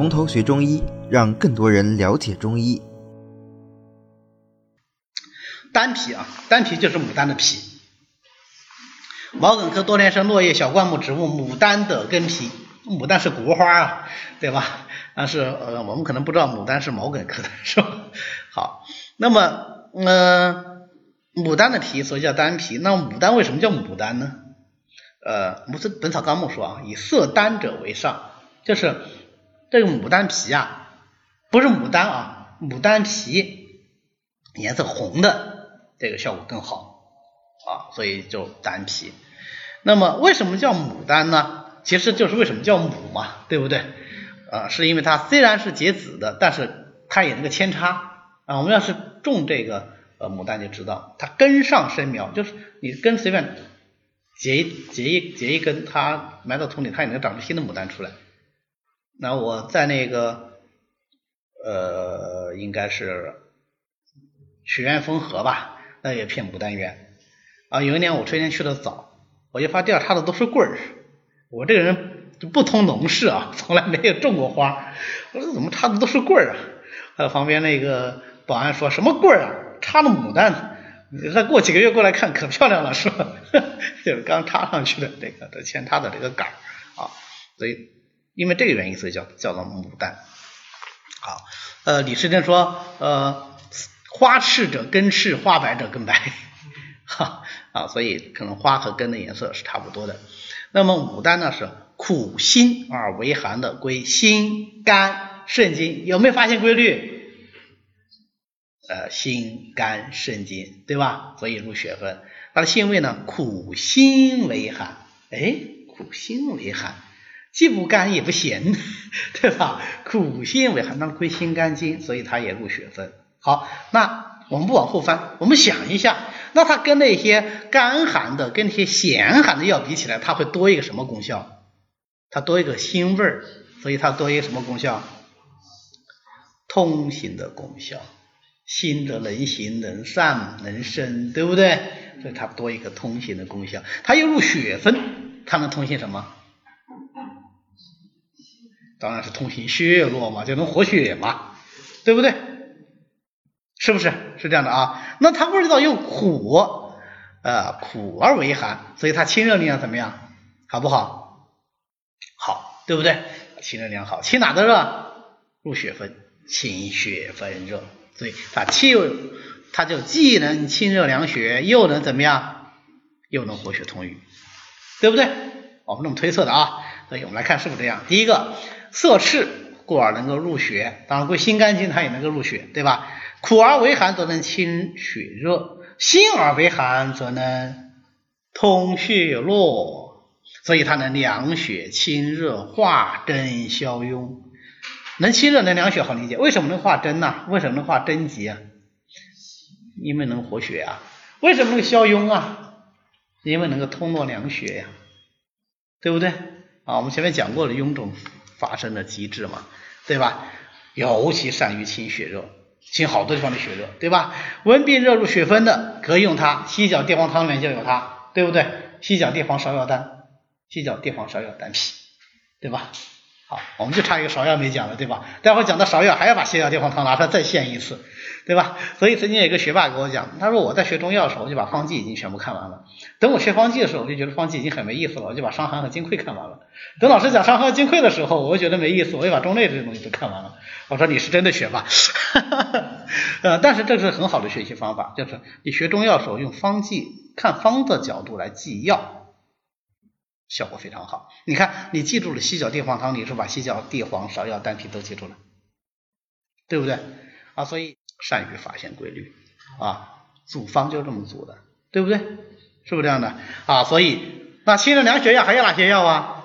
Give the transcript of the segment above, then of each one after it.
从头学中医，让更多人了解中医。丹皮啊，丹皮就是牡丹的皮。毛茛科多年生落叶小灌木植物牡丹的根皮。牡丹是国花啊，对吧？但是呃，我们可能不知道牡丹是毛茛科的，是吧？好，那么呃，牡丹的皮所以叫丹皮。那牡丹为什么叫牡丹呢？呃，《是本草纲目》说啊，以色丹者为上，就是这个牡丹皮啊，不是牡丹啊，牡丹皮颜色红的这个效果更好啊，所以就丹皮。那么为什么叫牡丹呢？其实就是为什么叫母嘛，对不对？啊，是因为它虽然是结籽的，但是它也那个扦插啊。我们要是种这个呃牡丹，就知道它根上生苗，就是你根随便。结一结一结一根，它埋到土里，它也能长出新的牡丹出来。那我在那个呃，应该是曲苑风荷吧，那也片牡丹园啊。有一年我春天去的早，我就发现插的都是棍儿。我这个人就不通农事啊，从来没有种过花。我说怎么插的都是棍儿啊？还有旁边那个保安说什么棍儿啊？插的牡丹。你再过几个月过来看，可漂亮了，是吧？就是刚插上去的这个这扦插的这个杆儿啊，所以因为这个原因，所以叫叫做牡丹。好，呃，李时珍说，呃，花赤者根赤，花白者根白，哈啊，所以可能花和根的颜色是差不多的。那么牡丹呢是苦辛而为寒的，归心肝肾经，有没有发现规律？呃，心肝肾经，对吧？所以入血分。它的性味呢，苦辛为寒。哎，苦辛为寒，既不甘也不咸，对吧？苦辛为寒，那归心肝经，所以它也入血分。好，那我们不往后翻，我们想一下，那它跟那些干寒的、跟那些咸寒的药比起来，它会多一个什么功效？它多一个辛味儿，所以它多一个什么功效？通行的功效。心则能行能散能生，对不对？所以它多一个通行的功效。它又入血分，它能通行什么？当然是通行血络嘛，就能活血嘛，对不对？是不是？是这样的啊。那它味道又苦，呃，苦而为寒，所以它清热力量怎么样？好不好？好，对不对？清热力量好，清哪个热？入血分，清血分热。所以它气，它就既能清热凉血，又能怎么样？又能活血通瘀，对不对？我们这么推测的啊。所以我们来看是不是这样。第一个，色赤，故而能够入血，当然归心肝经，它也能够入血，对吧？苦而为寒，则能清血热；辛而为寒，则能通血络。所以它能凉血、清热、化针、消痈。能清热能凉血好理解，为什么能化针呢？为什么能化针疾啊？因为能活血啊。为什么能消痈啊？因为能够通络凉血呀，对不对？啊，我们前面讲过了臃肿发生的机制嘛，对吧？尤其善于清血热，清好多地方的血热，对吧？温病热入血分的可以用它，犀角地黄汤里面就有它，对不对？犀角地黄芍药丹，犀角地黄芍药丹皮，对吧？好，我们就差一个芍药没讲了，对吧？待会讲到芍药，还要把泻药地黄汤拿出来再献一次，对吧？所以曾经有一个学霸跟我讲，他说我在学中药的时候，我就把方剂已经全部看完了。等我学方剂的时候，我就觉得方剂已经很没意思了，我就把伤寒和金匮看完了。等老师讲伤寒和金匮的时候，我就觉得没意思，我就把中类这些东西都看完了。我说你是真的学霸，呃，但是这是很好的学习方法，就是你学中药的时候用方剂看方的角度来记药。效果非常好，你看，你记住了西角地黄汤，你是把西角地黄、芍药、丹皮都记住了，对不对？啊，所以善于发现规律啊，组方就这么组的，对不对？是不是这样的啊？所以那清热凉血药还有哪些药啊？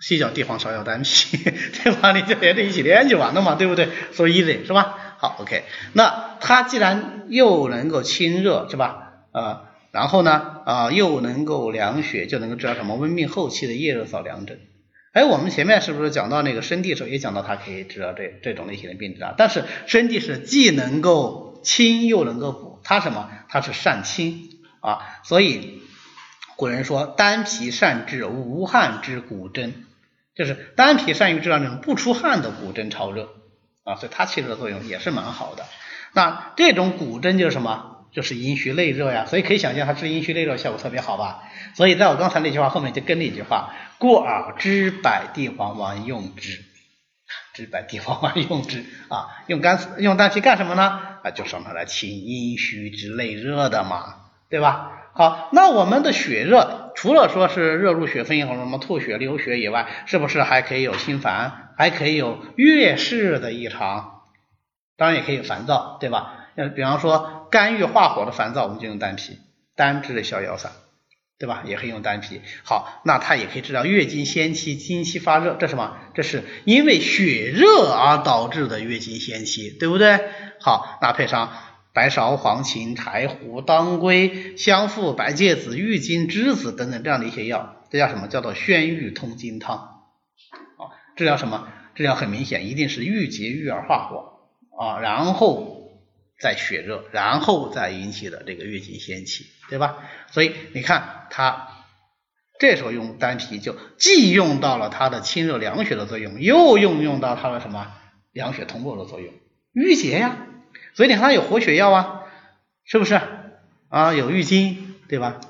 西角地黄、芍药、丹皮，对吧？你就连着一起练就完了嘛，对不对？So easy 是吧？好，OK，那它既然又能够清热，是吧？啊。然后呢，啊，又能够凉血，就能够治疗什么温病后期的夜热燥凉症。哎，我们前面是不是讲到那个生地时候也讲到它可以治疗这这种类型的病症啊？但是生地是既能够清又能够补，它什么？它是善清啊。所以古人说丹皮善治无汗之骨针，就是丹皮善于治疗那种不出汗的骨针潮热啊，所以它起的作用也是蛮好的。那这种骨针就是什么？就是阴虚内热呀，所以可以想象它治阴虚内热效果特别好吧？所以在我刚才那句话后面就跟了一句话：故而知百地黄丸用之，知百地黄丸用之啊，用干用丹皮干什么呢？啊，就是让它来清阴虚之内热的嘛，对吧？好，那我们的血热除了说是热入血分以后什么吐血流血以外，是不是还可以有心烦，还可以有月事的异常？当然也可以烦躁，对吧？呃，比方说肝郁化火的烦躁，我们就用丹皮，丹治逍遥散，对吧？也可以用丹皮。好，那它也可以治疗月经先期经期发热，这什么？这是因为血热而导致的月经先期，对不对？好，那配上白芍、黄芩、柴胡、当归、香附、白芥子、郁金、栀子等等这样的一些药，这叫什么？叫做宣郁通经汤。啊，治疗什么？治疗很明显，一定是郁结郁而化火。啊，然后再血热，然后再引起的这个月经先期，对吧？所以你看，它这时候用丹皮，就既用到了它的清热凉血的作用，又用用到它的什么凉血通络的作用，郁结呀。所以你看它有活血药啊，是不是啊？有郁金，对吧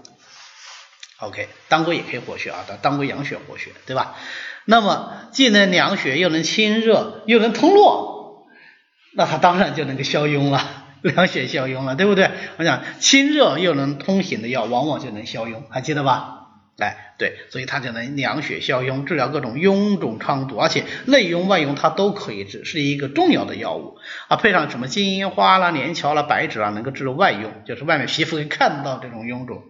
？OK，当归也可以活血啊，当归养血活血，对吧？那么既能凉血，又能清热，又能通络。那它当然就能够消痈了，凉血消痈了，对不对？我讲清热又能通行的药，往往就能消痈，还记得吧？哎，对，所以它就能凉血消痈，治疗各种臃肿疮毒，而且内痈外痈它都可以治，是一个重要的药物啊。配上什么金银花啦、连翘啦、白芷啊，能够治外痈，就是外面皮肤可以看到这种臃肿。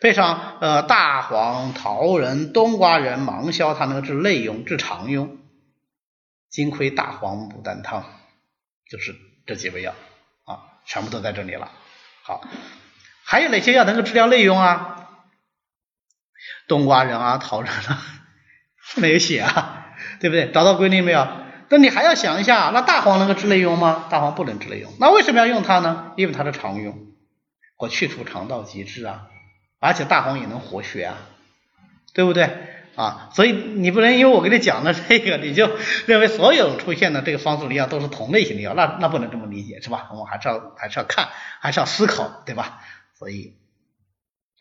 配上呃大黄、桃仁、冬瓜仁、芒硝，它能够治内痈、治肠痈。金匮大黄牡丹汤。就是这几味药啊，全部都在这里了。好，还有哪些药能够治疗内痈啊？冬瓜仁啊，桃仁啊，没有写啊，对不对？找到规律没有？那你还要想一下，那大黄能够治内痈吗？大黄不能治内痈，那为什么要用它呢？因为它是常用，或去除肠道积滞啊，而且大黄也能活血啊，对不对？啊，所以你不能因为我给你讲了这个，你就认为所有出现的这个方子里药都是同类型的药，那那不能这么理解，是吧？我们还是要还是要看，还是要思考，对吧？所以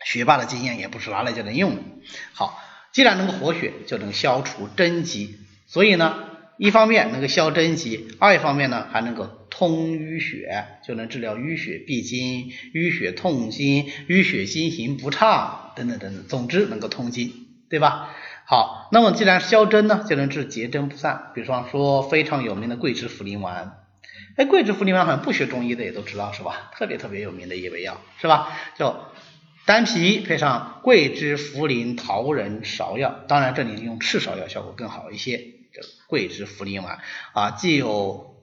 学霸的经验也不是拿来就能用的。好，既然能够活血，就能消除真疾，所以呢，一方面能够消真疾，二一方面呢还能够通淤血，就能治疗淤血闭经、淤血痛经、淤血经行不畅等等等等，总之能够通经，对吧？好，那么既然消针呢，就能治结针不散。比方说非常有名的桂枝茯苓丸，哎，桂枝茯苓丸好像不学中医的也都知道是吧？特别特别有名的一味药是吧？就丹皮配上桂枝、茯苓、桃仁、芍药，当然这里用赤芍药效果更好一些。这桂枝茯苓丸啊，既有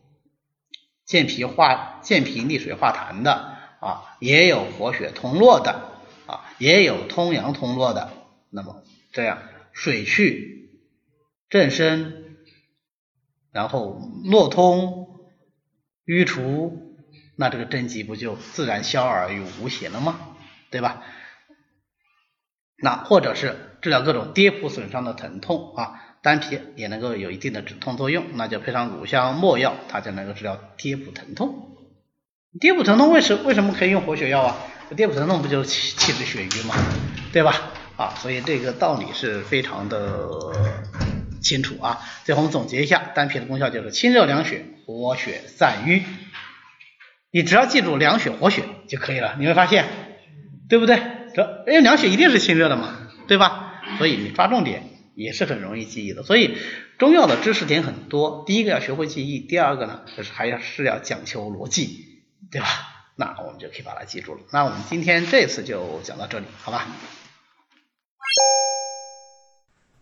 健脾化、健脾利水化痰的啊，也有活血通络的啊，也有通阳通络的。那么这样。水去正身，然后络通淤除，那这个针疾不就自然消而于无形了吗？对吧？那或者是治疗各种跌扑损伤的疼痛啊，丹皮也能够有一定的止痛作用，那就配上乳香没药，它就能够治疗跌扑疼痛。跌扑疼痛为什为什么可以用活血药啊？跌扑疼痛不就是气气滞血瘀吗？对吧？啊，所以这个道理是非常的清楚啊。最后我们总结一下，丹皮的功效就是清热凉血、活血散瘀。你只要记住凉血活血就可以了，你会发现，对不对？这因为凉血一定是清热的嘛，对吧？所以你抓重点也是很容易记忆的。所以中药的知识点很多，第一个要学会记忆，第二个呢就是还要是要讲求逻辑，对吧？那我们就可以把它记住了。那我们今天这次就讲到这里，好吧？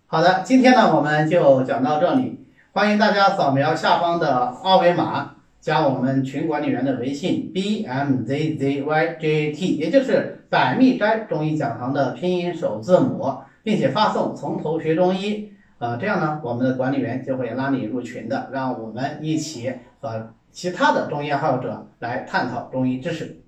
好的，今天呢我们就讲到这里，欢迎大家扫描下方的二维码，加我们群管理员的微信 b m z z y j t，也就是百密斋中医讲堂的拼音首字母，并且发送从头学中医，呃，这样呢我们的管理员就会拉你入群的，让我们一起和其他的中医爱好者来探讨中医知识。